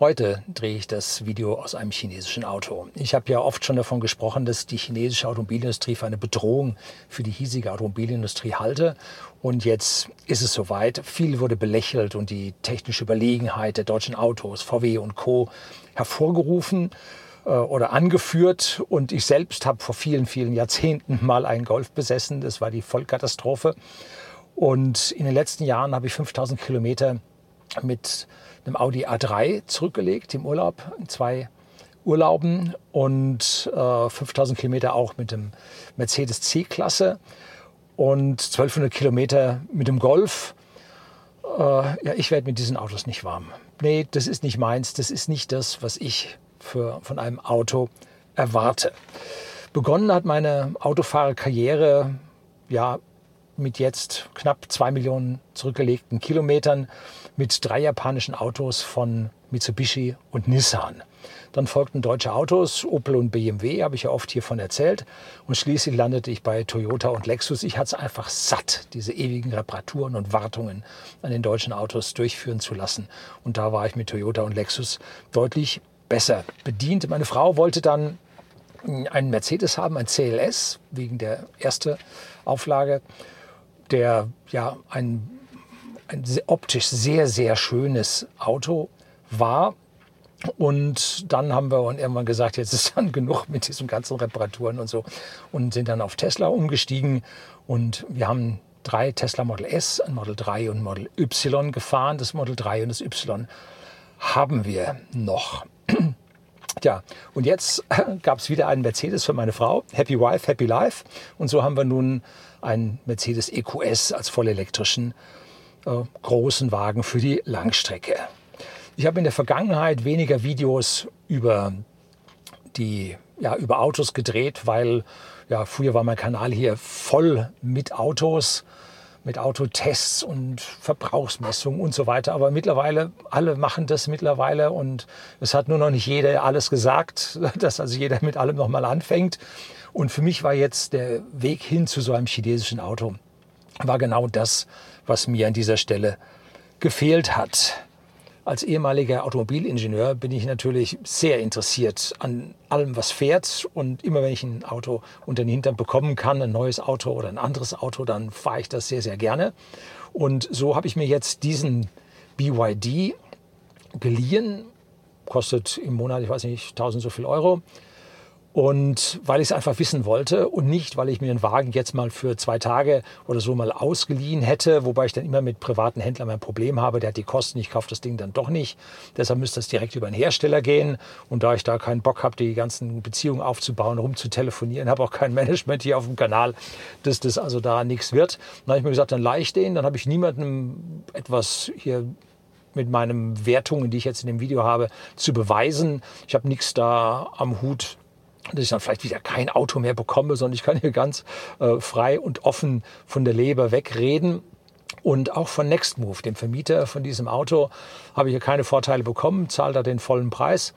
Heute drehe ich das Video aus einem chinesischen Auto. Ich habe ja oft schon davon gesprochen, dass die chinesische Automobilindustrie für eine Bedrohung für die hiesige Automobilindustrie halte. Und jetzt ist es soweit. Viel wurde belächelt und die technische Überlegenheit der deutschen Autos, VW und Co. hervorgerufen äh, oder angeführt. Und ich selbst habe vor vielen, vielen Jahrzehnten mal einen Golf besessen. Das war die Vollkatastrophe. Und in den letzten Jahren habe ich 5000 Kilometer mit einem Audi A3 zurückgelegt im Urlaub, in zwei Urlauben und äh, 5000 Kilometer auch mit dem Mercedes C-Klasse und 1200 Kilometer mit dem Golf. Äh, ja, ich werde mit diesen Autos nicht warm. Nee, das ist nicht meins. Das ist nicht das, was ich für, von einem Auto erwarte. Begonnen hat meine Autofahrerkarriere ja mit jetzt knapp zwei Millionen zurückgelegten Kilometern mit drei japanischen Autos von Mitsubishi und Nissan. Dann folgten deutsche Autos, Opel und BMW, habe ich ja oft hiervon erzählt. Und schließlich landete ich bei Toyota und Lexus. Ich hatte es einfach satt, diese ewigen Reparaturen und Wartungen an den deutschen Autos durchführen zu lassen. Und da war ich mit Toyota und Lexus deutlich besser bedient. Meine Frau wollte dann einen Mercedes haben, ein CLS, wegen der ersten Auflage der ja ein, ein optisch sehr, sehr schönes Auto war. Und dann haben wir irgendwann gesagt, jetzt ist dann genug mit diesen ganzen Reparaturen und so. Und sind dann auf Tesla umgestiegen. Und wir haben drei Tesla Model S, ein Model 3 und Model Y gefahren. Das Model 3 und das Y haben wir noch. Tja, und jetzt gab es wieder einen Mercedes für meine Frau. Happy Wife, Happy Life. Und so haben wir nun einen Mercedes EQS als vollelektrischen äh, großen Wagen für die Langstrecke. Ich habe in der Vergangenheit weniger Videos über die ja, über Autos gedreht, weil ja, früher war mein Kanal hier voll mit Autos mit Autotests und Verbrauchsmessungen und so weiter. Aber mittlerweile, alle machen das mittlerweile und es hat nur noch nicht jeder alles gesagt, dass also jeder mit allem nochmal anfängt. Und für mich war jetzt der Weg hin zu so einem chinesischen Auto, war genau das, was mir an dieser Stelle gefehlt hat. Als ehemaliger Automobilingenieur bin ich natürlich sehr interessiert an allem, was fährt. Und immer wenn ich ein Auto unter den Hintern bekommen kann, ein neues Auto oder ein anderes Auto, dann fahre ich das sehr, sehr gerne. Und so habe ich mir jetzt diesen BYD geliehen. Kostet im Monat, ich weiß nicht, 1000 so viel Euro. Und weil ich es einfach wissen wollte und nicht, weil ich mir den Wagen jetzt mal für zwei Tage oder so mal ausgeliehen hätte, wobei ich dann immer mit privaten Händlern mein Problem habe, der hat die Kosten, ich kaufe das Ding dann doch nicht. Deshalb müsste das direkt über einen Hersteller gehen. Und da ich da keinen Bock habe, die ganzen Beziehungen aufzubauen, rumzutelefonieren, habe auch kein Management hier auf dem Kanal, dass das also da nichts wird. Dann habe ich mir gesagt, dann leih ich den, dann habe ich niemandem etwas hier mit meinen Wertungen, die ich jetzt in dem Video habe, zu beweisen. Ich habe nichts da am Hut dass ich dann vielleicht wieder kein Auto mehr bekomme, sondern ich kann hier ganz äh, frei und offen von der Leber wegreden. Und auch von Nextmove, dem Vermieter von diesem Auto, habe ich hier keine Vorteile bekommen, zahle da den vollen Preis.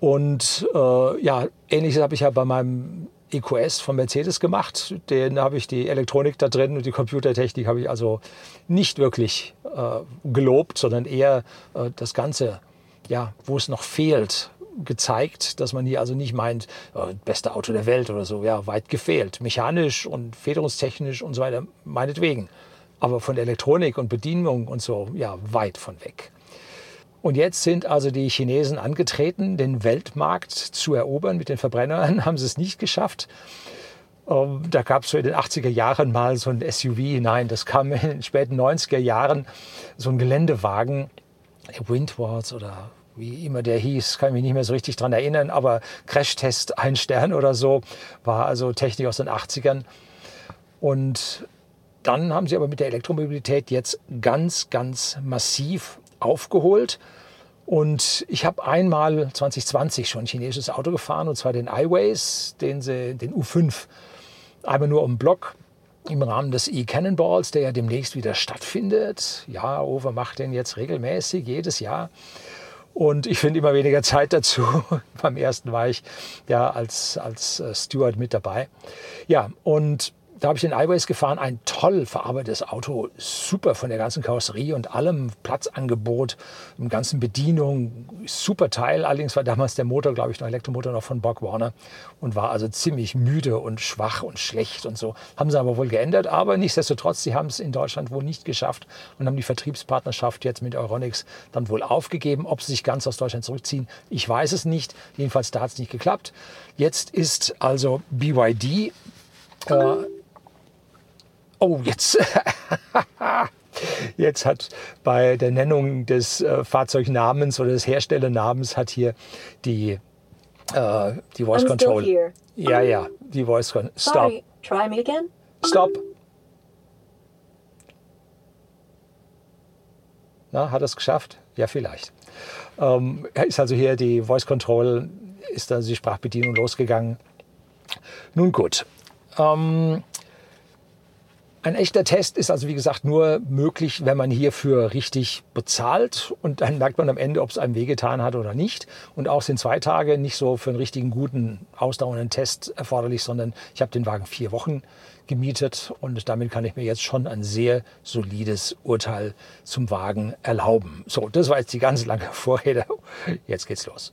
Und äh, ja, ähnliches habe ich ja bei meinem EQS von Mercedes gemacht. Den habe ich die Elektronik da drin und die Computertechnik habe ich also nicht wirklich äh, gelobt, sondern eher äh, das Ganze, ja, wo es noch fehlt, gezeigt, dass man hier also nicht meint, oh, beste Auto der Welt oder so, ja, weit gefehlt. Mechanisch und federungstechnisch und so weiter, meinetwegen. Aber von Elektronik und Bedienung und so, ja, weit von weg. Und jetzt sind also die Chinesen angetreten, den Weltmarkt zu erobern mit den Verbrennern, haben sie es nicht geschafft. Ähm, da gab es so in den 80er Jahren mal so ein SUV, nein, das kam in den späten 90er Jahren, so ein Geländewagen, Windward oder wie immer der hieß, kann ich mich nicht mehr so richtig dran erinnern, aber Crashtest ein Stern oder so, war also Technik aus den 80ern. Und dann haben sie aber mit der Elektromobilität jetzt ganz, ganz massiv aufgeholt. Und ich habe einmal 2020 schon ein chinesisches Auto gefahren, und zwar den iWays, den, den U5, einmal nur um Block im Rahmen des E-Cannonballs, der ja demnächst wieder stattfindet. Ja, Over macht den jetzt regelmäßig, jedes Jahr. Und ich finde immer weniger Zeit dazu. Beim ersten war ich ja als, als äh, Steward mit dabei. Ja, und da habe ich den iWays gefahren, ein toll verarbeitetes Auto, super von der ganzen Karosserie und allem Platzangebot, im ganzen Bedienung, super Teil. Allerdings war damals der Motor, glaube ich, noch Elektromotor noch von Borg Warner und war also ziemlich müde und schwach und schlecht und so. Haben sie aber wohl geändert, aber nichtsdestotrotz, sie haben es in Deutschland wohl nicht geschafft und haben die Vertriebspartnerschaft jetzt mit Euronics dann wohl aufgegeben. Ob sie sich ganz aus Deutschland zurückziehen, ich weiß es nicht. Jedenfalls da hat es nicht geklappt. Jetzt ist also BYD äh, Oh, jetzt. Jetzt hat bei der Nennung des äh, Fahrzeugnamens oder des Herstellernamens hat hier die, äh, die Voice I'm Control. Ja, ja, die Voice Control. Stop. Sorry. Try me again. Stop. Na, hat es geschafft? Ja, vielleicht. Ähm, ist also hier die Voice Control, ist also die Sprachbedienung losgegangen. Nun gut. Ähm, ein echter Test ist also, wie gesagt, nur möglich, wenn man hierfür richtig bezahlt. Und dann merkt man am Ende, ob es einem wehgetan hat oder nicht. Und auch sind zwei Tage nicht so für einen richtigen, guten, ausdauernden Test erforderlich, sondern ich habe den Wagen vier Wochen gemietet und damit kann ich mir jetzt schon ein sehr solides Urteil zum Wagen erlauben. So, das war jetzt die ganz lange Vorrede. Jetzt geht's los.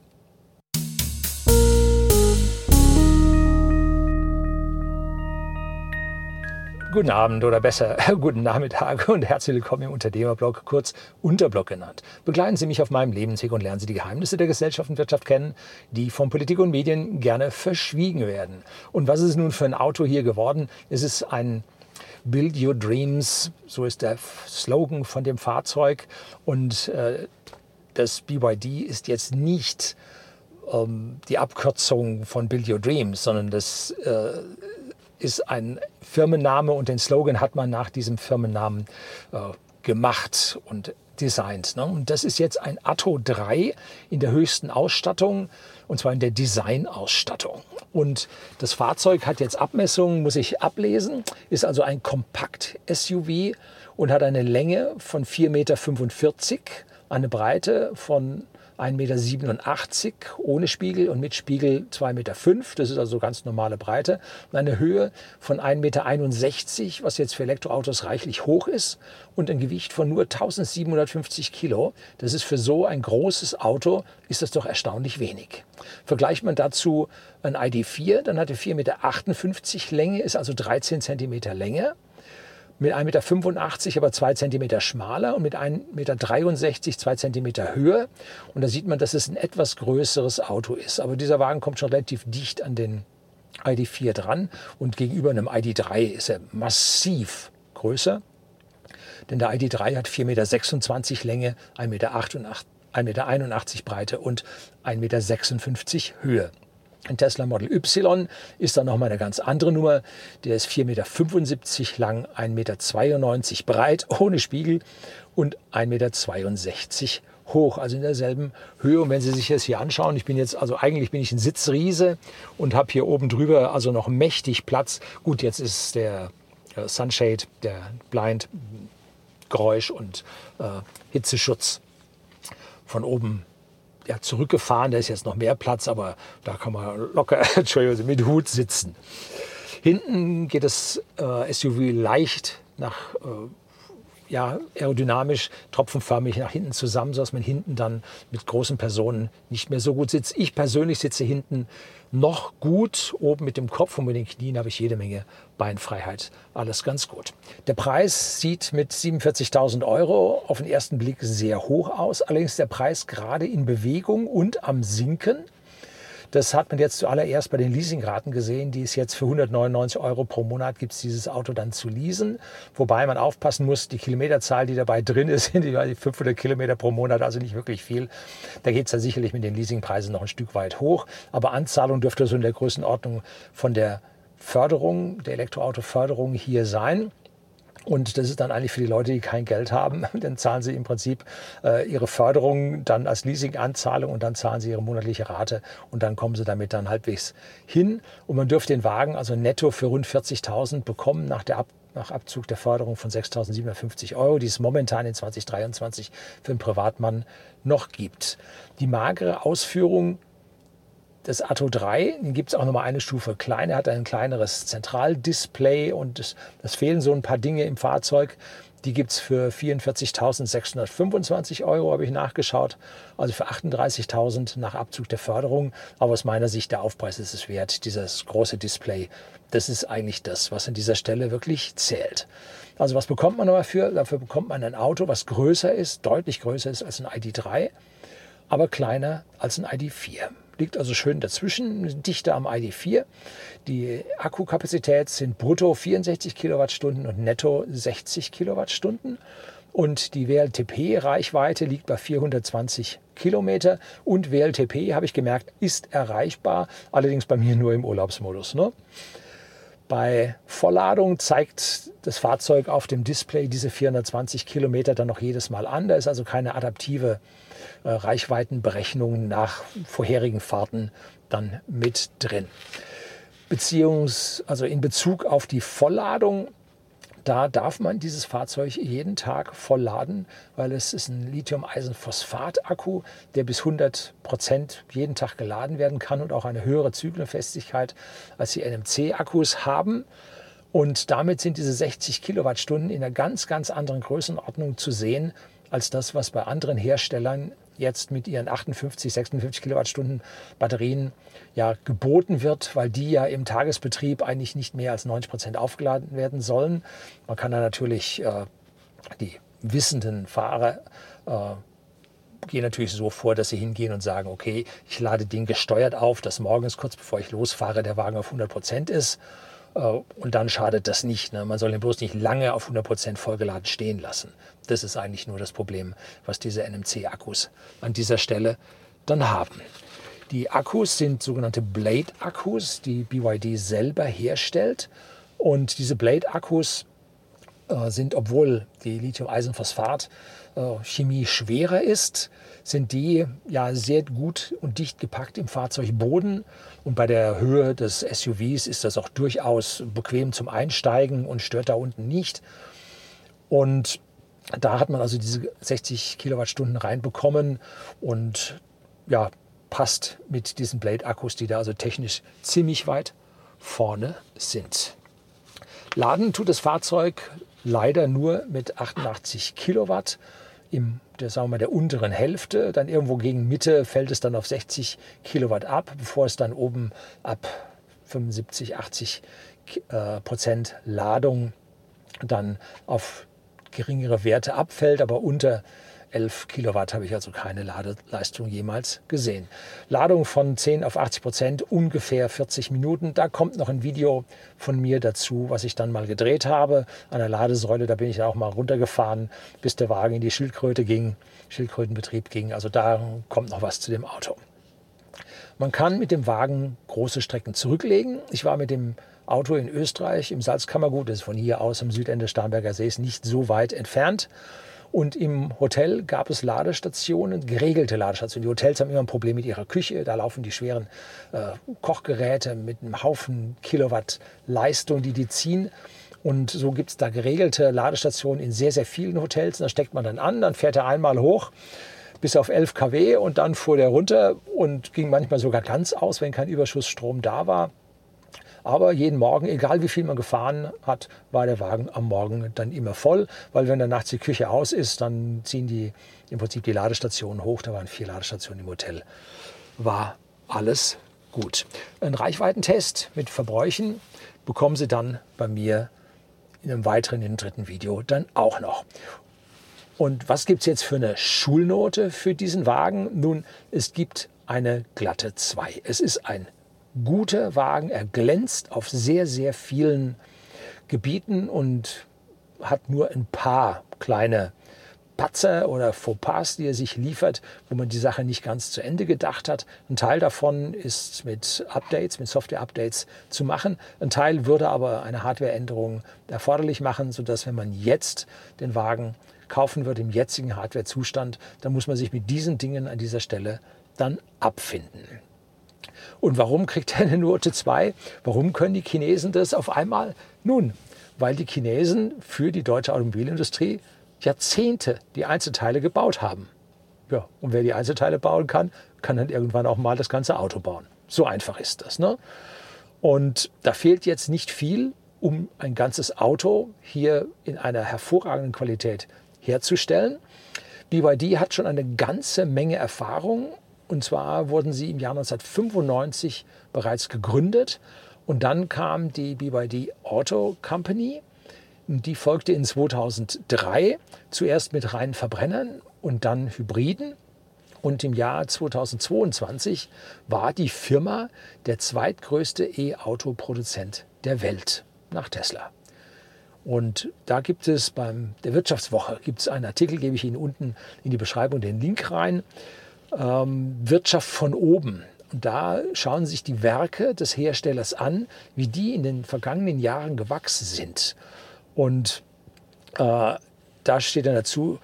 Guten Abend oder besser guten Nachmittag und herzlich willkommen im Unternehmerblog, kurz Unterblog genannt. Begleiten Sie mich auf meinem Lebensweg und lernen Sie die Geheimnisse der Gesellschaft und Wirtschaft kennen, die von Politik und Medien gerne verschwiegen werden. Und was ist nun für ein Auto hier geworden? Es ist ein Build Your Dreams, so ist der Slogan von dem Fahrzeug. Und äh, das BYD ist jetzt nicht ähm, die Abkürzung von Build Your Dreams, sondern das äh, ist ein Firmenname und den Slogan hat man nach diesem Firmennamen äh, gemacht und designt. Ne? Und das ist jetzt ein Atto 3 in der höchsten Ausstattung und zwar in der Designausstattung. Und das Fahrzeug hat jetzt Abmessungen, muss ich ablesen, ist also ein Kompakt-SUV und hat eine Länge von 4,45 Meter, eine Breite von 1,87 Meter ohne Spiegel und mit Spiegel 2,5 Meter. Das ist also ganz normale Breite. Und eine Höhe von 1,61 Meter, was jetzt für Elektroautos reichlich hoch ist. Und ein Gewicht von nur 1750 Kilo. Das ist für so ein großes Auto, ist das doch erstaunlich wenig. Vergleicht man dazu ein ID4, dann hat er 4,58 Meter Länge, ist also 13 Zentimeter länger mit 1,85 Meter, aber 2 Zentimeter schmaler und mit 1,63 Meter 2 Zentimeter höher. Und da sieht man, dass es ein etwas größeres Auto ist. Aber dieser Wagen kommt schon relativ dicht an den ID4 dran und gegenüber einem ID3 ist er massiv größer. Denn der ID3 hat 4,26 Meter Länge, 1,81 Meter, 1,81 Meter Breite und 1,56 Meter Höhe. Ein Tesla Model Y ist dann nochmal eine ganz andere Nummer. Der ist 4,75 Meter lang, 1,92 Meter breit, ohne Spiegel und 1,62 Meter hoch, also in derselben Höhe. Und wenn Sie sich das hier anschauen, ich bin jetzt, also eigentlich bin ich ein Sitzriese und habe hier oben drüber also noch mächtig Platz. Gut, jetzt ist der äh, Sunshade, der Blind, Geräusch und äh, Hitzeschutz von oben ja, zurückgefahren. Da ist jetzt noch mehr Platz, aber da kann man locker Entschuldigung, mit Hut sitzen. Hinten geht das äh, SUV leicht nach äh, ja, aerodynamisch, tropfenförmig nach hinten zusammen, sodass man hinten dann mit großen Personen nicht mehr so gut sitzt. Ich persönlich sitze hinten noch gut. Oben mit dem Kopf und mit den Knien habe ich jede Menge Beinfreiheit. Alles ganz gut. Der Preis sieht mit 47.000 Euro auf den ersten Blick sehr hoch aus. Allerdings der Preis gerade in Bewegung und am Sinken. Das hat man jetzt zuallererst bei den Leasingraten gesehen, die es jetzt für 199 Euro pro Monat gibt, dieses Auto dann zu leasen. Wobei man aufpassen muss, die Kilometerzahl, die dabei drin ist, sind die 500 Kilometer pro Monat, also nicht wirklich viel. Da geht es dann sicherlich mit den Leasingpreisen noch ein Stück weit hoch. Aber Anzahlung dürfte so in der Größenordnung von der Förderung, der Elektroautoförderung hier sein. Und das ist dann eigentlich für die Leute, die kein Geld haben, dann zahlen sie im Prinzip äh, ihre Förderung dann als Leasinganzahlung und dann zahlen sie ihre monatliche Rate und dann kommen sie damit dann halbwegs hin. Und man dürfte den Wagen also netto für rund 40.000 bekommen nach, der Ab nach Abzug der Förderung von 6.750 Euro, die es momentan in 2023 für einen Privatmann noch gibt. Die magere Ausführung das Atto 3 gibt es auch nochmal eine Stufe kleiner, hat ein kleineres Zentraldisplay und es, es fehlen so ein paar Dinge im Fahrzeug. Die gibt es für 44.625 Euro, habe ich nachgeschaut. Also für 38.000 nach Abzug der Förderung. Aber aus meiner Sicht, der Aufpreis ist es wert. Dieses große Display, das ist eigentlich das, was an dieser Stelle wirklich zählt. Also was bekommt man dafür? Dafür bekommt man ein Auto, was größer ist, deutlich größer ist als ein ID3, aber kleiner als ein ID4 liegt also schön dazwischen, dichter am ID4. Die Akkukapazität sind brutto 64 Kilowattstunden und netto 60 Kilowattstunden. Und die WLTP-Reichweite liegt bei 420 Kilometer. Und WLTP, habe ich gemerkt, ist erreichbar, allerdings bei mir nur im Urlaubsmodus. Ne? Bei Vollladung zeigt das Fahrzeug auf dem Display diese 420 Kilometer dann noch jedes Mal an. Da ist also keine adaptive äh, Reichweitenberechnung nach vorherigen Fahrten dann mit drin. Beziehungs, also in Bezug auf die Vollladung da darf man dieses Fahrzeug jeden Tag voll laden, weil es ist ein Lithium-Eisenphosphat-Akku, der bis 100 Prozent jeden Tag geladen werden kann und auch eine höhere Zyklenfestigkeit als die NMC-Akkus haben. Und damit sind diese 60 Kilowattstunden in einer ganz, ganz anderen Größenordnung zu sehen als das, was bei anderen Herstellern jetzt mit ihren 58, 56 Kilowattstunden Batterien ja geboten wird, weil die ja im Tagesbetrieb eigentlich nicht mehr als 90 Prozent aufgeladen werden sollen. Man kann da natürlich äh, die wissenden Fahrer äh, gehen natürlich so vor, dass sie hingehen und sagen, okay, ich lade den gesteuert auf, dass morgens kurz bevor ich losfahre der Wagen auf 100 Prozent ist. Äh, und dann schadet das nicht. Ne? Man soll ihn bloß nicht lange auf 100 Prozent vollgeladen stehen lassen. Das ist eigentlich nur das Problem, was diese NMC-Akkus an dieser Stelle dann haben. Die Akkus sind sogenannte Blade-Akkus, die BYD selber herstellt. Und diese Blade-Akkus äh, sind, obwohl die Lithium-Eisenphosphat-Chemie äh, schwerer ist, sind die ja sehr gut und dicht gepackt im Fahrzeugboden. Und bei der Höhe des SUVs ist das auch durchaus bequem zum Einsteigen und stört da unten nicht. Und da hat man also diese 60 Kilowattstunden reinbekommen und ja, passt mit diesen Blade-Akkus, die da also technisch ziemlich weit vorne sind. Laden tut das Fahrzeug leider nur mit 88 Kilowatt im der, sagen wir mal, der unteren Hälfte. Dann irgendwo gegen Mitte fällt es dann auf 60 Kilowatt ab, bevor es dann oben ab 75, 80 äh, Prozent Ladung dann auf geringere Werte abfällt, aber unter 11 Kilowatt habe ich also keine Ladeleistung jemals gesehen. Ladung von 10 auf 80 Prozent, ungefähr 40 Minuten. Da kommt noch ein Video von mir dazu, was ich dann mal gedreht habe. An der Ladesäule, da bin ich auch mal runtergefahren, bis der Wagen in die Schildkröte ging, Schildkrötenbetrieb ging. Also da kommt noch was zu dem Auto. Man kann mit dem Wagen große Strecken zurücklegen. Ich war mit dem Auto in Österreich im Salzkammergut, das ist von hier aus am Südende Starnberger Sees nicht so weit entfernt. Und im Hotel gab es Ladestationen, geregelte Ladestationen. Die Hotels haben immer ein Problem mit ihrer Küche. Da laufen die schweren äh, Kochgeräte mit einem Haufen Kilowatt Leistung, die die ziehen. Und so gibt es da geregelte Ladestationen in sehr, sehr vielen Hotels. Und da steckt man dann an, dann fährt er einmal hoch bis auf 11 kW und dann fuhr der runter und ging manchmal sogar ganz aus, wenn kein Überschussstrom da war. Aber jeden Morgen, egal wie viel man gefahren hat, war der Wagen am Morgen dann immer voll, weil wenn dann nachts die Küche aus ist, dann ziehen die im Prinzip die Ladestationen hoch. Da waren vier Ladestationen im Hotel. War alles gut. Ein Reichweitentest mit Verbräuchen bekommen Sie dann bei mir in einem weiteren, in einem dritten Video dann auch noch. Und was gibt es jetzt für eine Schulnote für diesen Wagen? Nun, es gibt eine glatte 2. Es ist ein guter Wagen. Er glänzt auf sehr, sehr vielen Gebieten und hat nur ein paar kleine Patzer oder Fauxpas, die er sich liefert, wo man die Sache nicht ganz zu Ende gedacht hat. Ein Teil davon ist mit Updates, mit Software-Updates zu machen. Ein Teil würde aber eine Hardwareänderung erforderlich machen, sodass wenn man jetzt den Wagen kaufen würde im jetzigen Hardwarezustand, dann muss man sich mit diesen Dingen an dieser Stelle dann abfinden. Und warum kriegt er eine Note 2? Warum können die Chinesen das auf einmal? Nun, weil die Chinesen für die deutsche Automobilindustrie Jahrzehnte die Einzelteile gebaut haben. Ja, und wer die Einzelteile bauen kann, kann dann irgendwann auch mal das ganze Auto bauen. So einfach ist das. Ne? Und da fehlt jetzt nicht viel, um ein ganzes Auto hier in einer hervorragenden Qualität herzustellen. BYD hat schon eine ganze Menge Erfahrung. Und zwar wurden sie im Jahr 1995 bereits gegründet. Und dann kam die BYD Auto Company. Die folgte in 2003 zuerst mit reinen Verbrennern und dann Hybriden. Und im Jahr 2022 war die Firma der zweitgrößte E-Auto-Produzent der Welt nach Tesla. Und da gibt es beim der Wirtschaftswoche gibt es einen Artikel, gebe ich Ihnen unten in die Beschreibung den Link rein. Ähm, Wirtschaft von oben. Und da schauen sich die Werke des Herstellers an, wie die in den vergangenen Jahren gewachsen sind. Und äh, da steht dann dazu,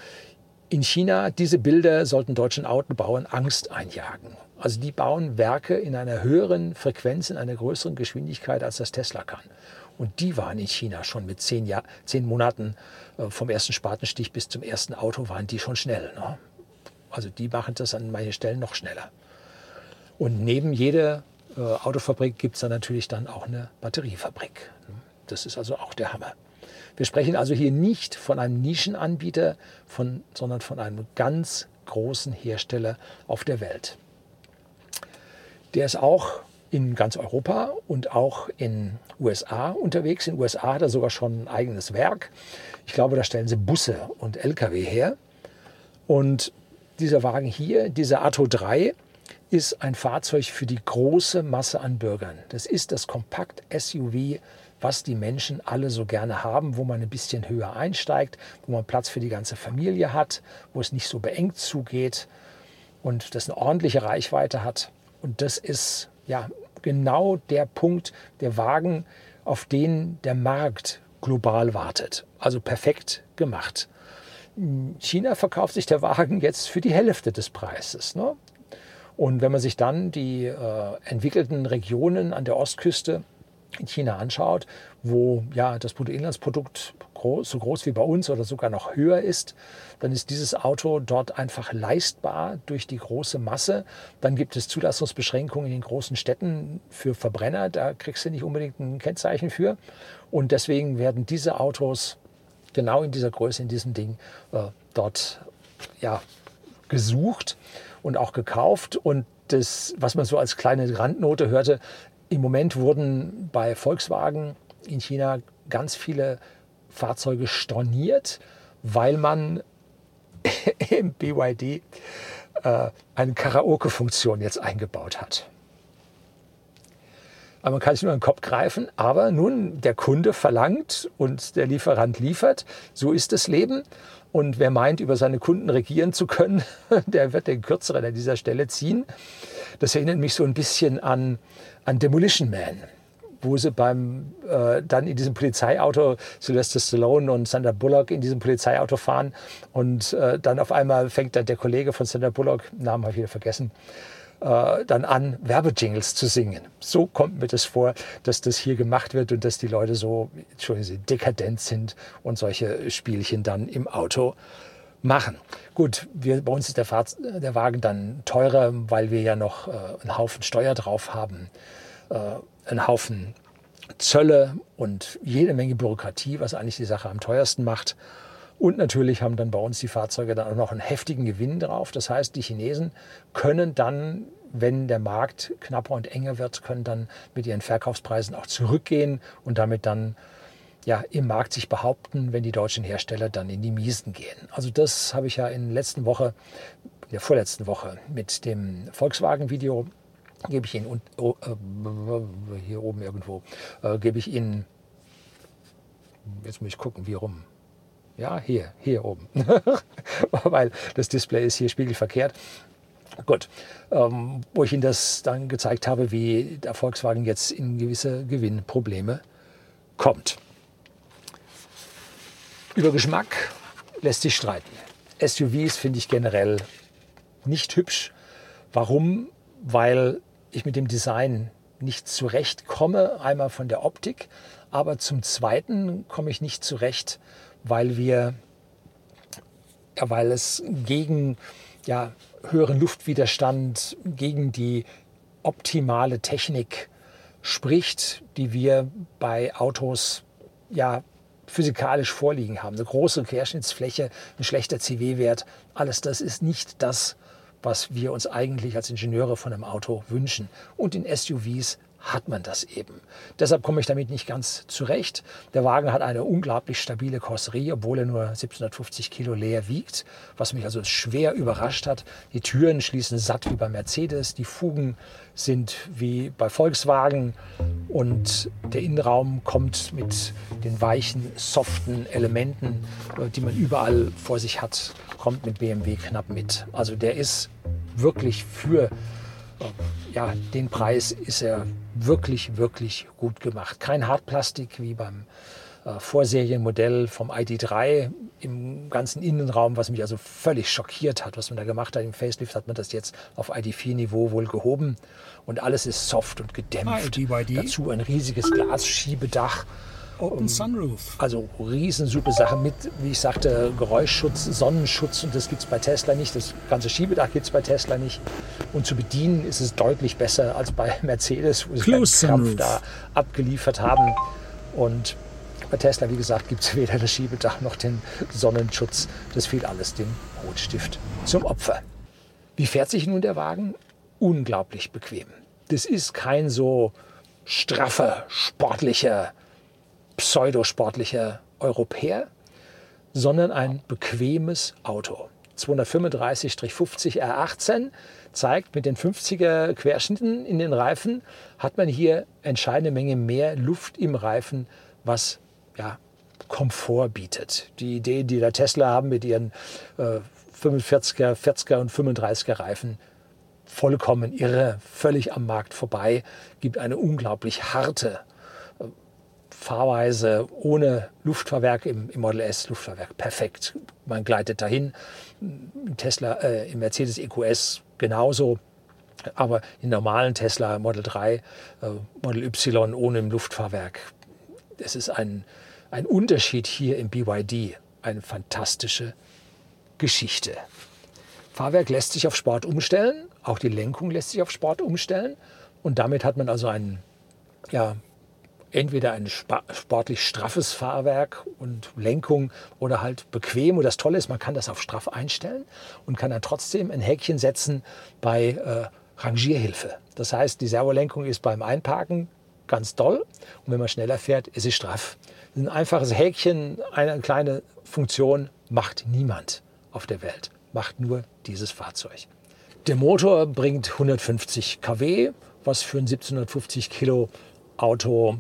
in China, diese Bilder sollten deutschen Autobauern Angst einjagen. Also die bauen Werke in einer höheren Frequenz, in einer größeren Geschwindigkeit, als das Tesla kann. Und die waren in China schon mit zehn, Jahr, zehn Monaten äh, vom ersten Spatenstich bis zum ersten Auto, waren die schon schnell. Ne? Also die machen das an manchen Stellen noch schneller. Und neben jeder äh, Autofabrik gibt es dann natürlich dann auch eine Batteriefabrik. Das ist also auch der Hammer. Wir sprechen also hier nicht von einem Nischenanbieter, von, sondern von einem ganz großen Hersteller auf der Welt. Der ist auch in ganz Europa und auch in USA unterwegs. In USA hat er sogar schon ein eigenes Werk. Ich glaube, da stellen sie Busse und Lkw her. Und dieser Wagen hier, dieser Atto 3, ist ein Fahrzeug für die große Masse an Bürgern. Das ist das Kompakt-SUV was die Menschen alle so gerne haben, wo man ein bisschen höher einsteigt, wo man Platz für die ganze Familie hat, wo es nicht so beengt zugeht und das eine ordentliche Reichweite hat. Und das ist ja genau der Punkt, der Wagen, auf den der Markt global wartet. Also perfekt gemacht. In China verkauft sich der Wagen jetzt für die Hälfte des Preises. Ne? Und wenn man sich dann die äh, entwickelten Regionen an der Ostküste in China anschaut, wo ja das Bruttoinlandsprodukt groß, so groß wie bei uns oder sogar noch höher ist, dann ist dieses Auto dort einfach leistbar durch die große Masse. Dann gibt es Zulassungsbeschränkungen in den großen Städten für Verbrenner, da kriegst du nicht unbedingt ein Kennzeichen für. Und deswegen werden diese Autos genau in dieser Größe, in diesem Ding äh, dort ja, gesucht und auch gekauft. Und das, was man so als kleine Randnote hörte, im Moment wurden bei Volkswagen in China ganz viele Fahrzeuge storniert, weil man im BYD äh, eine Karaoke-Funktion jetzt eingebaut hat. Aber man kann sich nur in den Kopf greifen. Aber nun, der Kunde verlangt und der Lieferant liefert. So ist das Leben. Und wer meint, über seine Kunden regieren zu können, der wird den Kürzeren an dieser Stelle ziehen. Das erinnert mich so ein bisschen an, an Demolition Man wo sie beim äh, dann in diesem Polizeiauto Sylvester Stallone und Sandra Bullock in diesem Polizeiauto fahren und äh, dann auf einmal fängt dann der Kollege von Sandra Bullock, Namen habe ich wieder vergessen, äh, dann an, Werbejingles zu singen. So kommt mir das vor, dass das hier gemacht wird und dass die Leute so, Entschuldigen Sie, dekadent sind und solche Spielchen dann im Auto machen. Gut, wir, bei uns ist der, Fahrt, der Wagen dann teurer, weil wir ja noch äh, einen Haufen Steuer drauf haben, äh, einen Haufen Zölle und jede Menge Bürokratie, was eigentlich die Sache am teuersten macht. Und natürlich haben dann bei uns die Fahrzeuge dann auch noch einen heftigen Gewinn drauf. Das heißt, die Chinesen können dann, wenn der Markt knapper und enger wird, können dann mit ihren Verkaufspreisen auch zurückgehen und damit dann ja, im Markt sich behaupten, wenn die deutschen Hersteller dann in die Miesen gehen. Also das habe ich ja in der letzten Woche, in der vorletzten Woche mit dem Volkswagen-Video gebe ich Ihnen oh, äh, hier oben irgendwo äh, gebe ich Ihnen jetzt muss ich gucken wie rum ja hier hier oben weil das Display ist hier spiegelverkehrt Gut, ähm, wo ich Ihnen das dann gezeigt habe, wie der Volkswagen jetzt in gewisse Gewinnprobleme kommt. Über Geschmack lässt sich streiten. SUVs finde ich generell nicht hübsch. Warum? Weil ich mit dem Design nicht zurechtkomme, einmal von der Optik, aber zum Zweiten komme ich nicht zurecht, weil wir, ja, weil es gegen ja, höheren Luftwiderstand, gegen die optimale Technik spricht, die wir bei Autos ja physikalisch vorliegen haben. Eine große Querschnittsfläche, ein schlechter CW-Wert, alles das ist nicht das, was wir uns eigentlich als Ingenieure von einem Auto wünschen. Und in SUVs hat man das eben. Deshalb komme ich damit nicht ganz zurecht. Der Wagen hat eine unglaublich stabile Karosserie, obwohl er nur 1750 Kilo leer wiegt, was mich also schwer überrascht hat. Die Türen schließen satt wie bei Mercedes, die Fugen sind wie bei Volkswagen und der Innenraum kommt mit den weichen, soften Elementen, äh, die man überall vor sich hat, kommt mit BMW knapp mit. Also der ist wirklich für ja, den Preis ist er wirklich, wirklich gut gemacht. Kein Hartplastik wie beim äh, Vorserienmodell vom ID3 im ganzen Innenraum, was mich also völlig schockiert hat, was man da gemacht hat. Im Facelift hat man das jetzt auf ID4-Niveau wohl gehoben und alles ist soft und gedämpft. Dazu ein riesiges Glasschiebedach. Open Sunroof. Also riesen super Sache mit, wie ich sagte, Geräuschschutz, Sonnenschutz und das gibt es bei Tesla nicht. Das ganze Schiebedach gibt es bei Tesla nicht. Und zu bedienen ist es deutlich besser als bei Mercedes, wo sie den Krampf da abgeliefert haben. Und bei Tesla, wie gesagt, gibt es weder das Schiebedach noch den Sonnenschutz. Das fehlt alles dem Rotstift zum Opfer. Wie fährt sich nun der Wagen? Unglaublich bequem. Das ist kein so straffer, sportlicher pseudosportlicher Europäer, sondern ein bequemes Auto. 235-50 R18 zeigt, mit den 50er Querschnitten in den Reifen hat man hier entscheidende Menge mehr Luft im Reifen, was ja, Komfort bietet. Die Idee, die der Tesla haben mit ihren äh, 45er, 40er und 35er Reifen, vollkommen irre, völlig am Markt vorbei, gibt eine unglaublich harte Fahrweise ohne Luftfahrwerk im, im, Model S Luftfahrwerk perfekt. Man gleitet dahin. Im Tesla, äh, im Mercedes EQS genauso. Aber im normalen Tesla Model 3, äh, Model Y ohne im Luftfahrwerk. Es ist ein, ein Unterschied hier im BYD. Eine fantastische Geschichte. Fahrwerk lässt sich auf Sport umstellen. Auch die Lenkung lässt sich auf Sport umstellen. Und damit hat man also einen ja, entweder ein sportlich straffes Fahrwerk und Lenkung oder halt bequem. Und das Tolle ist, man kann das auf straff einstellen und kann dann trotzdem ein Häkchen setzen bei äh, Rangierhilfe. Das heißt, die Servolenkung ist beim Einparken ganz doll und wenn man schneller fährt, ist sie straff. Ein einfaches Häkchen, eine kleine Funktion macht niemand auf der Welt, macht nur dieses Fahrzeug. Der Motor bringt 150 kW, was für ein 1750 Kilo Auto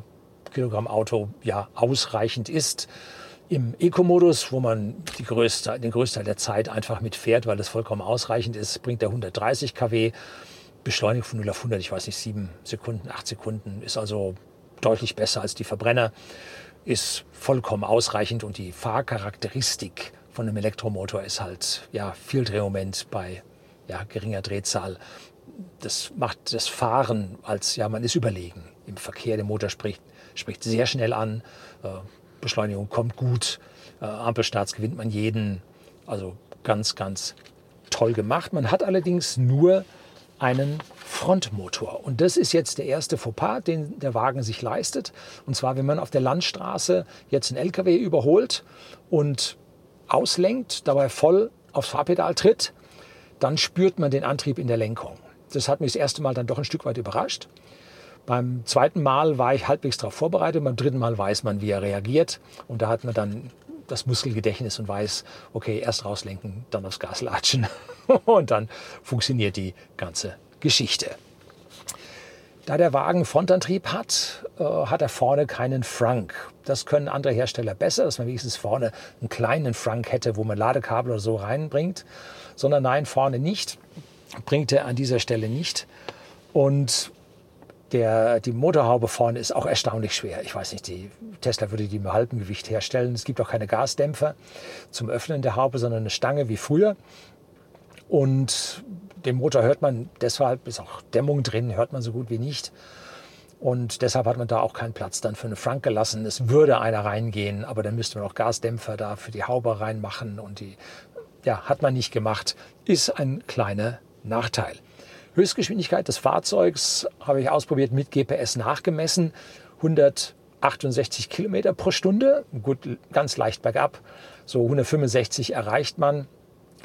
Kilogramm Auto ja ausreichend ist. Im Eco-Modus, wo man größte, den größten Teil der Zeit einfach mitfährt, weil das vollkommen ausreichend ist, bringt er 130 kW. Beschleunigung von 0 auf 100, ich weiß nicht, 7 Sekunden, 8 Sekunden, ist also deutlich besser als die Verbrenner, ist vollkommen ausreichend und die Fahrcharakteristik von einem Elektromotor ist halt ja, viel Drehmoment bei ja, geringer Drehzahl. Das macht das Fahren als, ja, man ist überlegen im Verkehr. Der Motor spricht spricht sehr schnell an. Äh, Beschleunigung kommt gut. Äh, Ampelstarts gewinnt man jeden. Also ganz, ganz toll gemacht. Man hat allerdings nur einen Frontmotor. Und das ist jetzt der erste Fauxpas, den der Wagen sich leistet. Und zwar, wenn man auf der Landstraße jetzt einen LKW überholt und auslenkt, dabei voll aufs Fahrpedal tritt, dann spürt man den Antrieb in der Lenkung. Das hat mich das erste Mal dann doch ein Stück weit überrascht. Beim zweiten Mal war ich halbwegs darauf vorbereitet, beim dritten Mal weiß man, wie er reagiert. Und da hat man dann das Muskelgedächtnis und weiß, okay, erst rauslenken, dann aufs Gas latschen. und dann funktioniert die ganze Geschichte. Da der Wagen Frontantrieb hat, äh, hat er vorne keinen Frank. Das können andere Hersteller besser, dass man wenigstens vorne einen kleinen Frank hätte, wo man Ladekabel oder so reinbringt. Sondern nein, vorne nicht. Bringt er an dieser Stelle nicht. Und der, die Motorhaube vorne ist auch erstaunlich schwer. Ich weiß nicht, die Tesla würde die mit halbem Gewicht herstellen. Es gibt auch keine Gasdämpfer zum Öffnen der Haube, sondern eine Stange wie früher. Und den Motor hört man deshalb, ist auch Dämmung drin, hört man so gut wie nicht. Und deshalb hat man da auch keinen Platz dann für eine Frank gelassen. Es würde einer reingehen, aber dann müsste man auch Gasdämpfer da für die Haube reinmachen. Und die ja, hat man nicht gemacht. Ist ein kleiner Nachteil. Höchstgeschwindigkeit des Fahrzeugs habe ich ausprobiert mit GPS nachgemessen. 168 Kilometer pro Stunde, gut, ganz leicht bergab. So 165 erreicht man.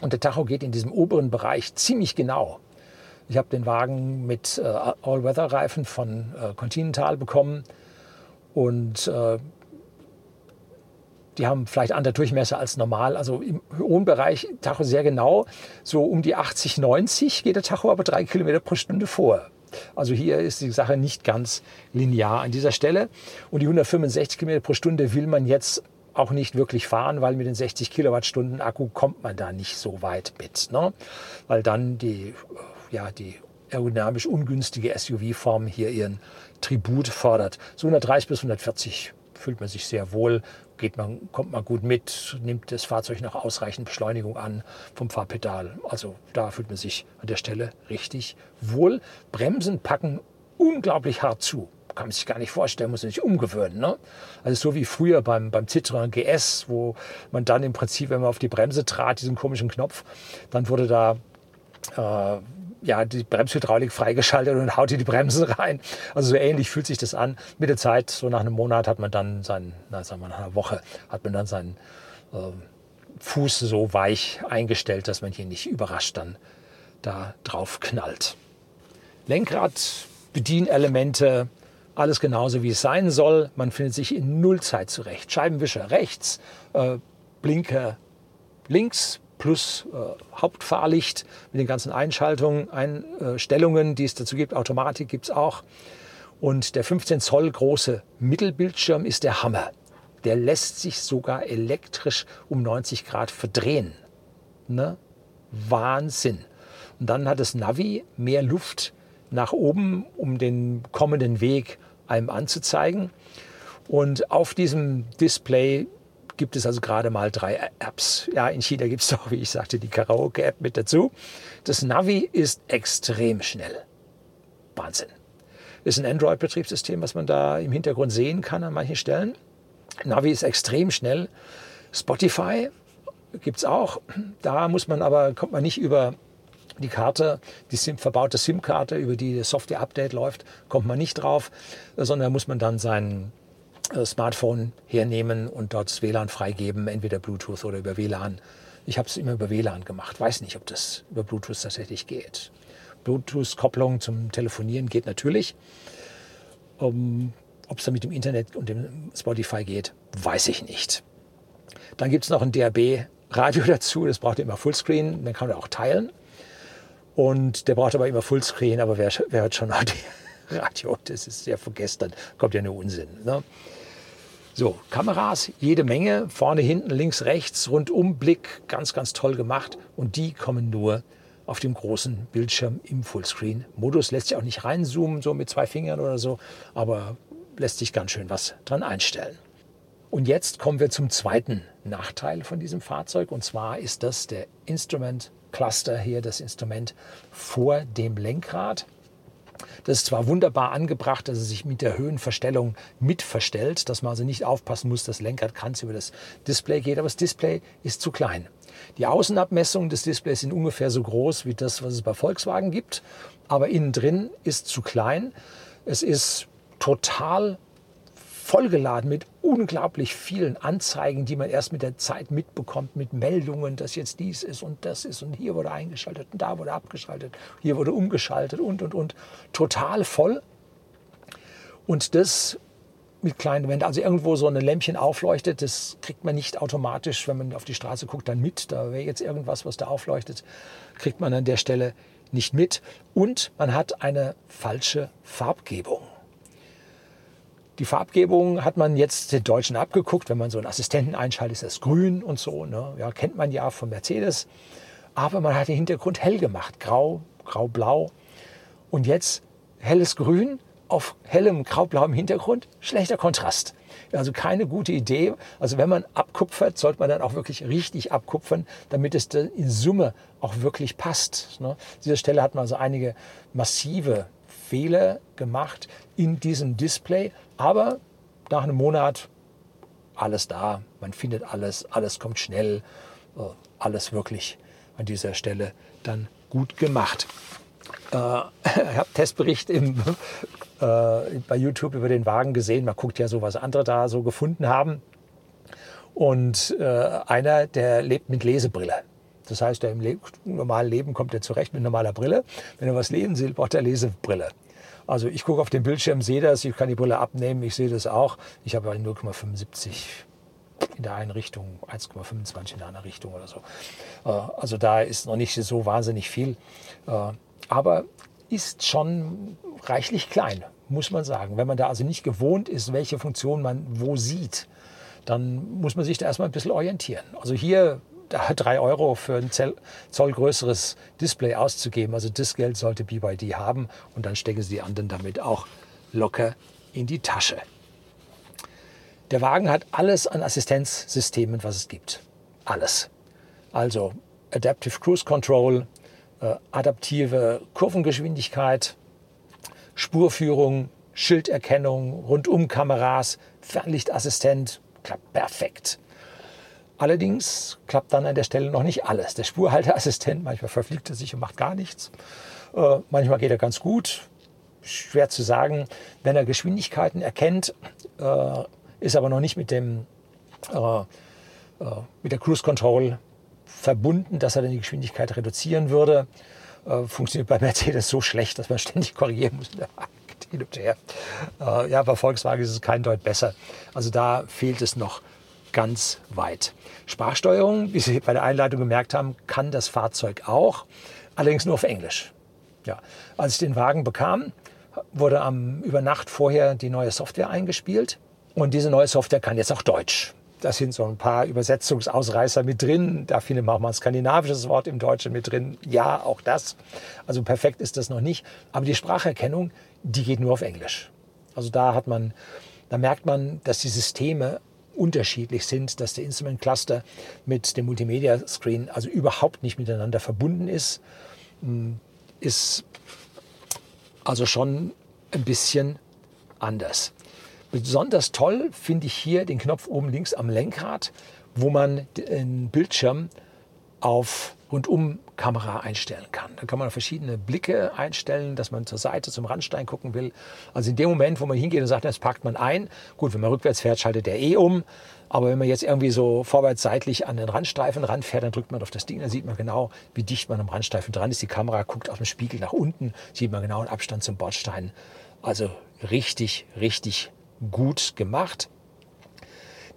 Und der Tacho geht in diesem oberen Bereich ziemlich genau. Ich habe den Wagen mit äh, All-Weather-Reifen von äh, Continental bekommen und äh, die haben vielleicht andere Durchmesser als normal. Also im hohen Bereich Tacho sehr genau. So um die 80, 90 geht der Tacho aber drei Kilometer pro Stunde vor. Also hier ist die Sache nicht ganz linear an dieser Stelle. Und die 165 Kilometer pro Stunde will man jetzt auch nicht wirklich fahren, weil mit den 60 Kilowattstunden Akku kommt man da nicht so weit mit. Ne? Weil dann die, ja, die aerodynamisch ungünstige SUV-Form hier ihren Tribut fordert. So 130 bis 140 fühlt man sich sehr wohl, geht man, kommt man gut mit, nimmt das Fahrzeug noch ausreichend Beschleunigung an vom Fahrpedal. Also da fühlt man sich an der Stelle richtig wohl. Bremsen packen unglaublich hart zu. Kann man sich gar nicht vorstellen, muss man sich umgewöhnen. Ne? Also so wie früher beim, beim Citroën GS, wo man dann im Prinzip, wenn man auf die Bremse trat, diesen komischen Knopf, dann wurde da äh, ja, die Bremshydraulik freigeschaltet und haut ihr die Bremsen rein. Also so ähnlich fühlt sich das an. Mit der Zeit, so nach einem Monat hat man dann seinen, na, sagen wir nach einer Woche, hat man dann seinen äh, Fuß so weich eingestellt, dass man hier nicht überrascht dann da drauf knallt. Lenkrad, Bedienelemente, alles genauso wie es sein soll. Man findet sich in Nullzeit zurecht. Scheibenwischer rechts, äh, Blinker links, plus äh, Hauptfahrlicht mit den ganzen Einschaltungen, Einstellungen, die es dazu gibt. Automatik gibt es auch. Und der 15 Zoll große Mittelbildschirm ist der Hammer. Der lässt sich sogar elektrisch um 90 Grad verdrehen. Ne? Wahnsinn. Und dann hat das Navi mehr Luft nach oben, um den kommenden Weg einem anzuzeigen. Und auf diesem Display gibt es also gerade mal drei Apps. Ja, in China gibt es auch, wie ich sagte, die Karaoke-App mit dazu. Das Navi ist extrem schnell. Wahnsinn. Ist ein Android-Betriebssystem, was man da im Hintergrund sehen kann an manchen Stellen. Navi ist extrem schnell. Spotify gibt es auch. Da muss man aber, kommt man nicht über die Karte, die SIM, verbaute SIM-Karte, über die das Software-Update läuft, kommt man nicht drauf, sondern muss man dann seinen Smartphone hernehmen und dort WLAN freigeben, entweder Bluetooth oder über WLAN. Ich habe es immer über WLAN gemacht. Weiß nicht, ob das über Bluetooth tatsächlich geht. Bluetooth-Kopplung zum Telefonieren geht natürlich. Um, ob es dann mit dem Internet und dem Spotify geht, weiß ich nicht. Dann gibt es noch ein DAB-Radio dazu, das braucht immer Fullscreen, dann kann man auch teilen. Und der braucht aber immer Fullscreen, aber wer, wer hat schon Radio? Das ist ja von gestern, kommt ja nur Unsinn. Ne? So, Kameras, jede Menge, vorne, hinten, links, rechts, Rundumblick, ganz, ganz toll gemacht. Und die kommen nur auf dem großen Bildschirm im Fullscreen-Modus. Lässt sich auch nicht reinzoomen, so mit zwei Fingern oder so, aber lässt sich ganz schön was dran einstellen. Und jetzt kommen wir zum zweiten Nachteil von diesem Fahrzeug. Und zwar ist das der Instrument Cluster hier, das Instrument vor dem Lenkrad. Das ist zwar wunderbar angebracht, dass es sich mit der Höhenverstellung mitverstellt, dass man also nicht aufpassen muss, dass Lenkrad ganz über das Display geht, aber das Display ist zu klein. Die Außenabmessungen des Displays sind ungefähr so groß wie das, was es bei Volkswagen gibt, aber innen drin ist zu klein. Es ist total vollgeladen mit unglaublich vielen Anzeigen, die man erst mit der Zeit mitbekommt, mit Meldungen, dass jetzt dies ist und das ist und hier wurde eingeschaltet und da wurde abgeschaltet, hier wurde umgeschaltet und und und. Total voll. Und das mit kleinen Wänden. Also irgendwo so ein Lämpchen aufleuchtet, das kriegt man nicht automatisch, wenn man auf die Straße guckt, dann mit. Da wäre jetzt irgendwas, was da aufleuchtet, kriegt man an der Stelle nicht mit. Und man hat eine falsche Farbgebung. Die Farbgebung hat man jetzt den Deutschen abgeguckt. Wenn man so einen Assistenten einschaltet, ist das grün und so. Ne? Ja, kennt man ja von Mercedes. Aber man hat den Hintergrund hell gemacht. Grau, grau-blau. Und jetzt helles Grün auf hellem graublauem Hintergrund. Schlechter Kontrast. Also keine gute Idee. Also wenn man abkupfert, sollte man dann auch wirklich richtig abkupfern, damit es in Summe auch wirklich passt. Ne? An dieser Stelle hat man also einige massive Fehler gemacht in diesem Display, aber nach einem Monat alles da, man findet alles, alles kommt schnell, äh, alles wirklich an dieser Stelle dann gut gemacht. äh, ich habe Testbericht im, äh, bei YouTube über den Wagen gesehen. Man guckt ja so, was andere da so gefunden haben. Und äh, einer, der lebt mit Lesebrille. Das heißt, der im Le normalen Leben kommt er zurecht mit normaler Brille. Wenn er was lesen will, braucht er Lesebrille. Also ich gucke auf den Bildschirm, sehe das, ich kann die Brille abnehmen, ich sehe das auch. Ich habe 0,75 in der einen Richtung, 1,25 in der anderen Richtung oder so. Äh, also da ist noch nicht so wahnsinnig viel. Äh, aber ist schon reichlich klein, muss man sagen. Wenn man da also nicht gewohnt ist, welche Funktion man wo sieht, dann muss man sich da erstmal ein bisschen orientieren. Also hier drei Euro für ein Zoll größeres Display auszugeben. Also das Geld sollte BYD haben und dann stecken sie die anderen damit auch locker in die Tasche. Der Wagen hat alles an Assistenzsystemen, was es gibt. Alles. Also Adaptive Cruise Control, äh, adaptive Kurvengeschwindigkeit, Spurführung, Schilderkennung, Rundumkameras, Fernlichtassistent, klappt perfekt. Allerdings klappt dann an der Stelle noch nicht alles. Der Spurhalteassistent, manchmal verfliegt er sich und macht gar nichts. Äh, manchmal geht er ganz gut. Schwer zu sagen. Wenn er Geschwindigkeiten erkennt, äh, ist aber noch nicht mit, dem, äh, äh mit der Cruise Control verbunden, dass er dann die Geschwindigkeit reduzieren würde. Äh, funktioniert bei Mercedes so schlecht, dass man ständig korrigieren muss. Hin und her. Äh, ja, bei Volkswagen ist es kein Deut besser. Also da fehlt es noch ganz weit. Sprachsteuerung, wie Sie bei der Einleitung gemerkt haben, kann das Fahrzeug auch, allerdings nur auf Englisch. Ja. Als ich den Wagen bekam, wurde am, über Nacht vorher die neue Software eingespielt und diese neue Software kann jetzt auch Deutsch. Da sind so ein paar Übersetzungsausreißer mit drin. Da findet man auch mal ein skandinavisches Wort im Deutschen mit drin. Ja, auch das. Also perfekt ist das noch nicht. Aber die Spracherkennung, die geht nur auf Englisch. Also da hat man, da merkt man, dass die Systeme unterschiedlich sind, dass der Instrument Cluster mit dem Multimedia Screen also überhaupt nicht miteinander verbunden ist, hm, ist also schon ein bisschen anders. Besonders toll finde ich hier den Knopf oben links am Lenkrad, wo man den Bildschirm auf Rundum-Kamera einstellen kann. Da kann man verschiedene Blicke einstellen, dass man zur Seite, zum Randstein gucken will. Also in dem Moment, wo man hingeht und sagt, jetzt parkt man ein. Gut, wenn man rückwärts fährt, schaltet der eh um. Aber wenn man jetzt irgendwie so vorwärts seitlich an den Randstreifen ranfährt, dann drückt man auf das Ding, dann sieht man genau, wie dicht man am Randstreifen dran ist. Die Kamera guckt aus dem Spiegel nach unten, sieht man genau den Abstand zum Bordstein. Also richtig, richtig gut gemacht.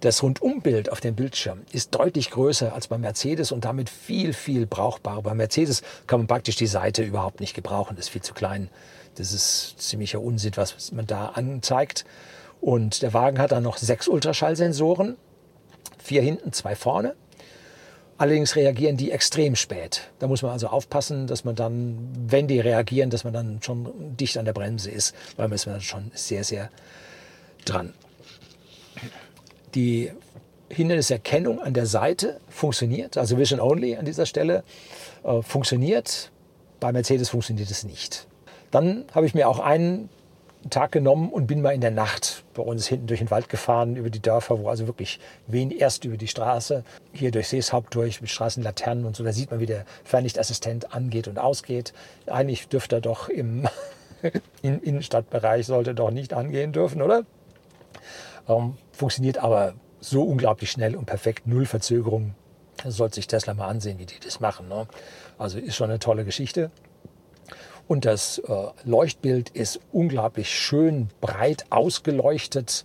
Das Rundumbild auf dem Bildschirm ist deutlich größer als bei Mercedes und damit viel, viel brauchbarer. Bei Mercedes kann man praktisch die Seite überhaupt nicht gebrauchen, das ist viel zu klein. Das ist ziemlicher Unsinn, was man da anzeigt. Und der Wagen hat dann noch sechs Ultraschallsensoren, vier hinten, zwei vorne. Allerdings reagieren die extrem spät. Da muss man also aufpassen, dass man dann, wenn die reagieren, dass man dann schon dicht an der Bremse ist, weil man ist dann schon sehr, sehr dran. Die Hinderniserkennung an der Seite funktioniert, also Vision Only an dieser Stelle äh, funktioniert. Bei Mercedes funktioniert es nicht. Dann habe ich mir auch einen Tag genommen und bin mal in der Nacht bei uns hinten durch den Wald gefahren, über die Dörfer, wo also wirklich wenig, erst über die Straße, hier durch Seeshaupt durch, mit Straßenlaternen und so, da sieht man, wie der Fernlichtassistent angeht und ausgeht. Eigentlich dürfte er doch im Innenstadtbereich, sollte doch nicht angehen dürfen, oder? Ähm, funktioniert aber so unglaublich schnell und perfekt, null Verzögerung. Das sollte sich Tesla mal ansehen, wie die das machen. Ne? Also ist schon eine tolle Geschichte. Und das äh, Leuchtbild ist unglaublich schön breit ausgeleuchtet,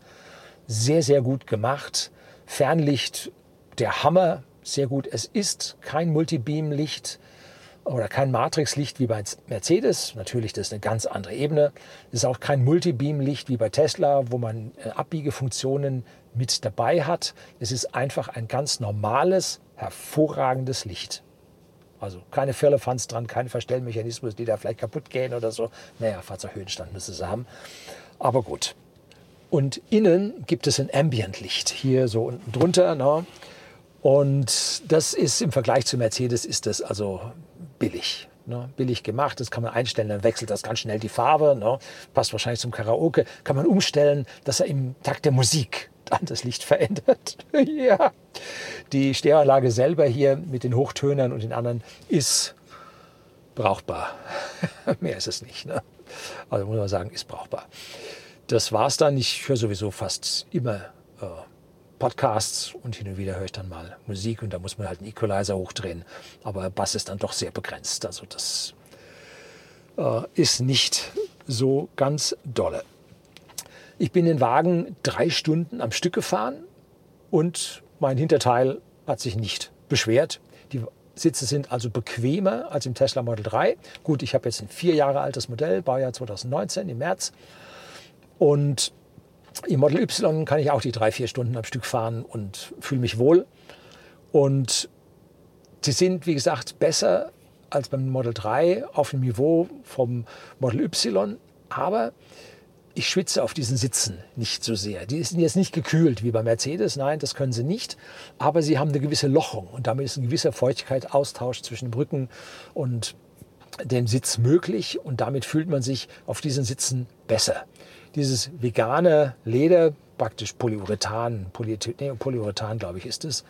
sehr, sehr gut gemacht. Fernlicht, der Hammer, sehr gut. Es ist kein Multibeam-Licht, oder kein Matrixlicht wie bei Mercedes. Natürlich, das ist eine ganz andere Ebene. Es ist auch kein Multibeam-Licht wie bei Tesla, wo man äh, Abbiegefunktionen mit dabei hat. Es ist einfach ein ganz normales, hervorragendes Licht. Also keine Firlefanz dran, keine Verstellmechanismus, die da vielleicht kaputt gehen oder so. Naja, Fahrzeughöhenstand müsste es haben. Aber gut. Und innen gibt es ein Ambient-Licht. Hier so unten drunter. Ne? Und das ist im Vergleich zu Mercedes ist das also billig. Ne, billig gemacht, das kann man einstellen, dann wechselt das ganz schnell die Farbe, ne, passt wahrscheinlich zum Karaoke, kann man umstellen, dass er im Takt der Musik dann das Licht verändert. ja. Die Stereoanlage selber hier mit den Hochtönern und den anderen ist brauchbar. Mehr ist es nicht. Ne? Also muss man sagen, ist brauchbar. Das war's dann. Ich höre sowieso fast immer äh, Podcasts und hin und wieder höre ich dann mal Musik und da muss man halt einen Equalizer hochdrehen. Aber Bass ist dann doch sehr begrenzt. Also das äh, ist nicht so ganz dolle. Ich bin den Wagen drei Stunden am Stück gefahren und mein Hinterteil hat sich nicht beschwert. Die Sitze sind also bequemer als im Tesla Model 3. Gut, ich habe jetzt ein vier Jahre altes Modell, Baujahr 2019 im März. Und im Model Y kann ich auch die drei, vier Stunden am Stück fahren und fühle mich wohl. Und sie sind, wie gesagt, besser als beim Model 3 auf dem Niveau vom Model Y. Aber ich schwitze auf diesen Sitzen nicht so sehr. Die sind jetzt nicht gekühlt wie bei Mercedes, nein, das können sie nicht. Aber sie haben eine gewisse Lochung und damit ist ein gewisser Feuchtigkeitsaustausch zwischen dem Rücken und dem Sitz möglich und damit fühlt man sich auf diesen Sitzen besser. Dieses vegane Leder, praktisch Polyurethan, nee, Polyurethan glaube ich ist es,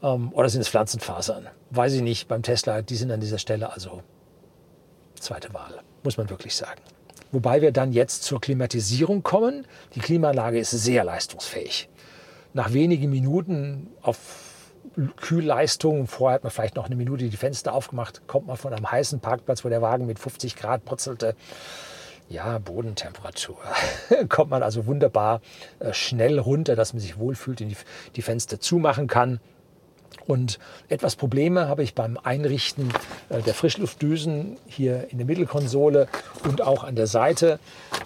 ähm, oder sind es Pflanzenfasern? Weiß ich nicht, beim Tesla, die sind an dieser Stelle also zweite Wahl, muss man wirklich sagen. Wobei wir dann jetzt zur Klimatisierung kommen. Die Klimaanlage ist sehr leistungsfähig. Nach wenigen Minuten auf Kühlleistung, vorher hat man vielleicht noch eine Minute die Fenster aufgemacht, kommt man von einem heißen Parkplatz, wo der Wagen mit 50 Grad purzelte, ja, Bodentemperatur. kommt man also wunderbar äh, schnell runter, dass man sich wohlfühlt und die Fenster zumachen kann. Und etwas Probleme habe ich beim Einrichten äh, der Frischluftdüsen hier in der Mittelkonsole und auch an der Seite.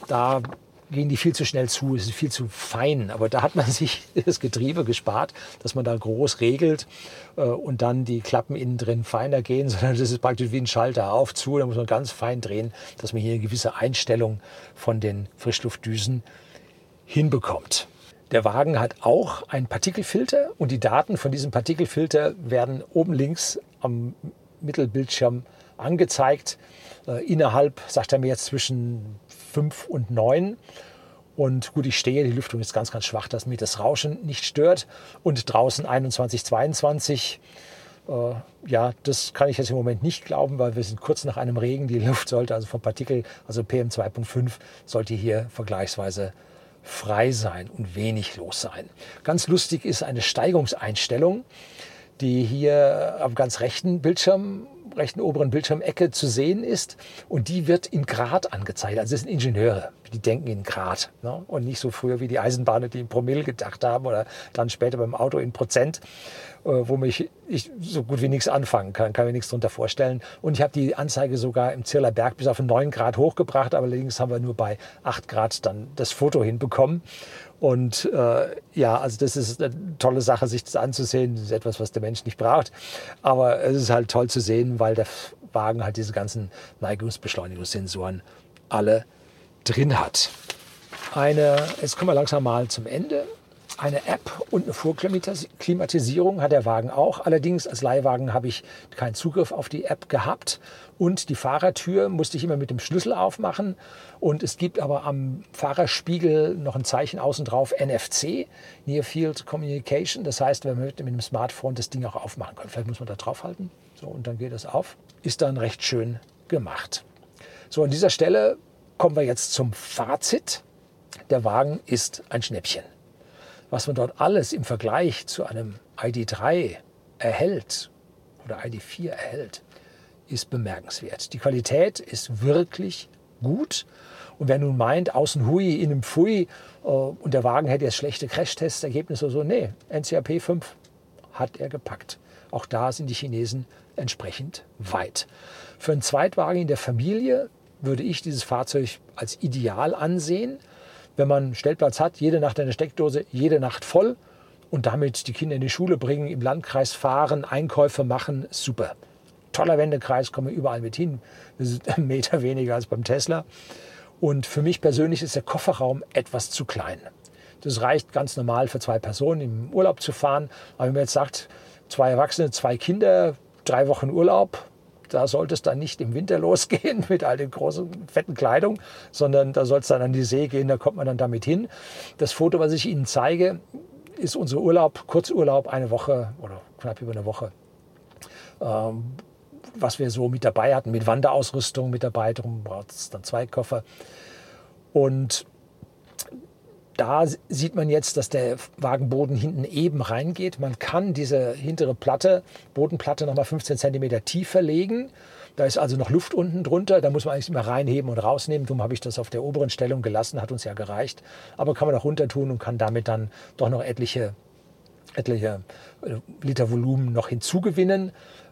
Da gehen die viel zu schnell zu, es ist viel zu fein. Aber da hat man sich das Getriebe gespart, dass man da groß regelt äh, und dann die Klappen innen drin feiner gehen, sondern das ist praktisch wie ein Schalter auf, zu. Da muss man ganz fein drehen, dass man hier eine gewisse Einstellung von den Frischluftdüsen hinbekommt. Der Wagen hat auch einen Partikelfilter und die Daten von diesem Partikelfilter werden oben links am Mittelbildschirm angezeigt. Äh, innerhalb, sagt er mir jetzt, zwischen 5 und 9. Und gut, ich stehe, die Lüftung ist ganz, ganz schwach, dass mir das Rauschen nicht stört. Und draußen 21, 22. Äh, ja, das kann ich jetzt im Moment nicht glauben, weil wir sind kurz nach einem Regen. Die Luft sollte also vom Partikel, also PM2.5, sollte hier vergleichsweise frei sein und wenig los sein. Ganz lustig ist eine Steigungseinstellung, die hier am ganz rechten Bildschirm, rechten oberen Bildschirmecke zu sehen ist. Und die wird in Grad angezeigt. Also das sind Ingenieure, die denken in Grad. Ne? Und nicht so früher wie die Eisenbahner, die in Promille gedacht haben oder dann später beim Auto in Prozent. Äh, wo mich ich so gut wie nichts anfangen kann, kann mir nichts darunter vorstellen. Und ich habe die Anzeige sogar im Zirler Berg bis auf 9 Grad hochgebracht, allerdings haben wir nur bei 8 Grad dann das Foto hinbekommen. Und äh, ja, also das ist eine tolle Sache, sich das anzusehen. Das ist etwas, was der Mensch nicht braucht. Aber es ist halt toll zu sehen, weil der Wagen halt diese ganzen Neigungsbeschleunigungssensoren alle drin hat. Eine, jetzt kommen wir langsam mal zum Ende. Eine App und eine Vorklimatisierung hat der Wagen auch. Allerdings als Leihwagen habe ich keinen Zugriff auf die App gehabt. Und die Fahrertür musste ich immer mit dem Schlüssel aufmachen. Und es gibt aber am Fahrerspiegel noch ein Zeichen außen drauf, NFC, Near Field Communication. Das heißt, wenn man mit, dem Smartphone das Ding auch aufmachen kann. Vielleicht muss man da draufhalten. So, und dann geht es auf. Ist dann recht schön gemacht. So, an dieser Stelle kommen wir jetzt zum Fazit. Der Wagen ist ein Schnäppchen was man dort alles im Vergleich zu einem ID3 erhält oder ID4 erhält, ist bemerkenswert. Die Qualität ist wirklich gut. Und wer nun meint, außen Hui, innen Pfui äh, und der Wagen hätte jetzt schlechte Crashtest-Ergebnisse oder so, nee, NCAP 5 hat er gepackt. Auch da sind die Chinesen entsprechend weit. Für einen Zweitwagen in der Familie würde ich dieses Fahrzeug als ideal ansehen wenn man Stellplatz hat, jede Nacht eine Steckdose, jede Nacht voll und damit die Kinder in die Schule bringen, im Landkreis fahren, Einkäufe machen, super. Toller Wendekreis, komme überall mit hin. Das ist ein Meter weniger als beim Tesla. Und für mich persönlich ist der Kofferraum etwas zu klein. Das reicht ganz normal für zwei Personen im Urlaub zu fahren. Aber wenn man jetzt sagt, zwei Erwachsene, zwei Kinder, drei Wochen Urlaub, da sollte es dann nicht im Winter losgehen mit all den großen, fetten Kleidung, sondern da soll es dann an die See gehen, da kommt man dann damit hin. Das Foto, was ich Ihnen zeige, ist unser Urlaub, Kurzurlaub, eine Woche oder knapp über eine Woche. Ähm, was wir so mit dabei hatten, mit Wanderausrüstung mit dabei. Darum braucht es dann zwei Koffer. Und da sieht man jetzt, dass der Wagenboden hinten eben reingeht. Man kann diese hintere Platte, Bodenplatte nochmal 15 cm tiefer legen. Da ist also noch Luft unten drunter. Da muss man eigentlich immer reinheben und rausnehmen. Darum habe ich das auf der oberen Stellung gelassen. Hat uns ja gereicht. Aber kann man auch runter tun und kann damit dann doch noch etliche, etliche äh, Liter Volumen noch hinzugewinnen.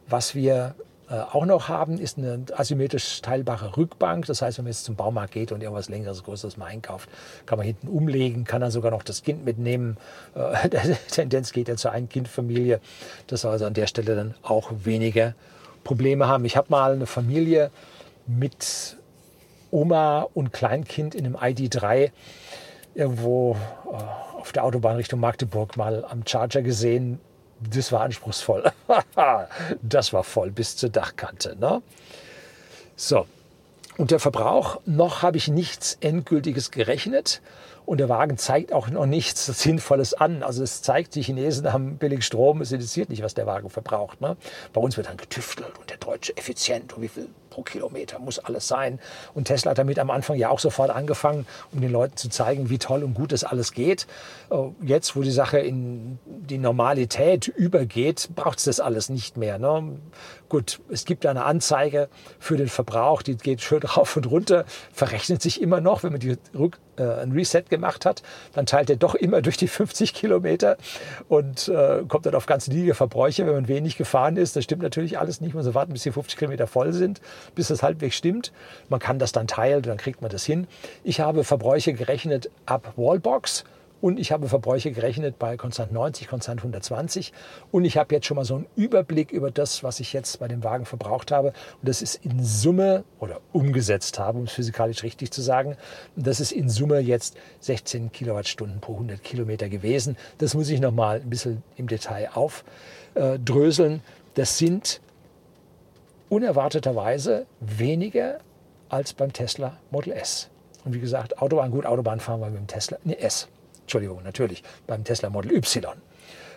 Was wir auch noch haben, ist eine asymmetrisch teilbare Rückbank. Das heißt, wenn man jetzt zum Baumarkt geht und irgendwas längeres, größeres mal einkauft, kann man hinten umlegen, kann dann sogar noch das Kind mitnehmen. Äh, Tendenz geht ja zur Ein-Kind-Familie. Das soll also an der Stelle dann auch weniger Probleme haben. Ich habe mal eine Familie mit Oma und Kleinkind in einem ID3 irgendwo äh, auf der Autobahn Richtung Magdeburg mal am Charger gesehen das war anspruchsvoll. das war voll bis zur Dachkante. Ne? So, und der Verbrauch, noch habe ich nichts Endgültiges gerechnet. Und der Wagen zeigt auch noch nichts Sinnvolles an. Also es zeigt, die Chinesen haben billig Strom, es interessiert nicht, was der Wagen verbraucht. Ne? Bei uns wird dann getüftelt und der Deutsche effizient und wie viel pro Kilometer muss alles sein. Und Tesla hat damit am Anfang ja auch sofort angefangen, um den Leuten zu zeigen, wie toll und gut das alles geht. Äh, jetzt, wo die Sache in die Normalität übergeht, braucht es das alles nicht mehr. Ne? Gut, es gibt eine Anzeige für den Verbrauch, die geht schön rauf und runter, verrechnet sich immer noch, wenn man die Rück äh, ein Reset gemacht hat, dann teilt er doch immer durch die 50 Kilometer und äh, kommt dann auf ganz niedrige Verbräuche, wenn man wenig gefahren ist. Das stimmt natürlich alles nicht. Man muss warten, bis die 50 Kilometer voll sind, bis das halbwegs stimmt. Man kann das dann teilen, dann kriegt man das hin. Ich habe Verbräuche gerechnet ab Wallbox und ich habe Verbräuche gerechnet bei konstant 90, konstant 120. Und ich habe jetzt schon mal so einen Überblick über das, was ich jetzt bei dem Wagen verbraucht habe. Und das ist in Summe oder umgesetzt habe, um es physikalisch richtig zu sagen. Das ist in Summe jetzt 16 Kilowattstunden pro 100 Kilometer gewesen. Das muss ich noch mal ein bisschen im Detail aufdröseln. Das sind unerwarteterweise weniger als beim Tesla Model S. Und wie gesagt, Autobahn, gut, Autobahn fahren wir mit dem Tesla, nee, S. Entschuldigung, natürlich, beim Tesla Model Y.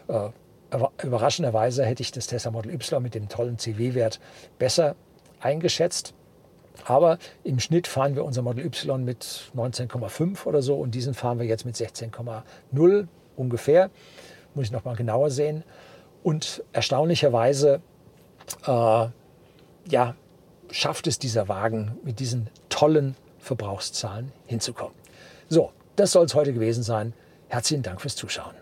Äh, überraschenderweise hätte ich das Tesla Model Y mit dem tollen CW-Wert besser eingeschätzt. Aber im Schnitt fahren wir unser Model Y mit 19,5 oder so und diesen fahren wir jetzt mit 16,0 ungefähr. Muss ich nochmal genauer sehen. Und erstaunlicherweise äh, ja, schafft es dieser Wagen mit diesen tollen Verbrauchszahlen hinzukommen. So, das soll es heute gewesen sein. Herzlichen Dank fürs Zuschauen.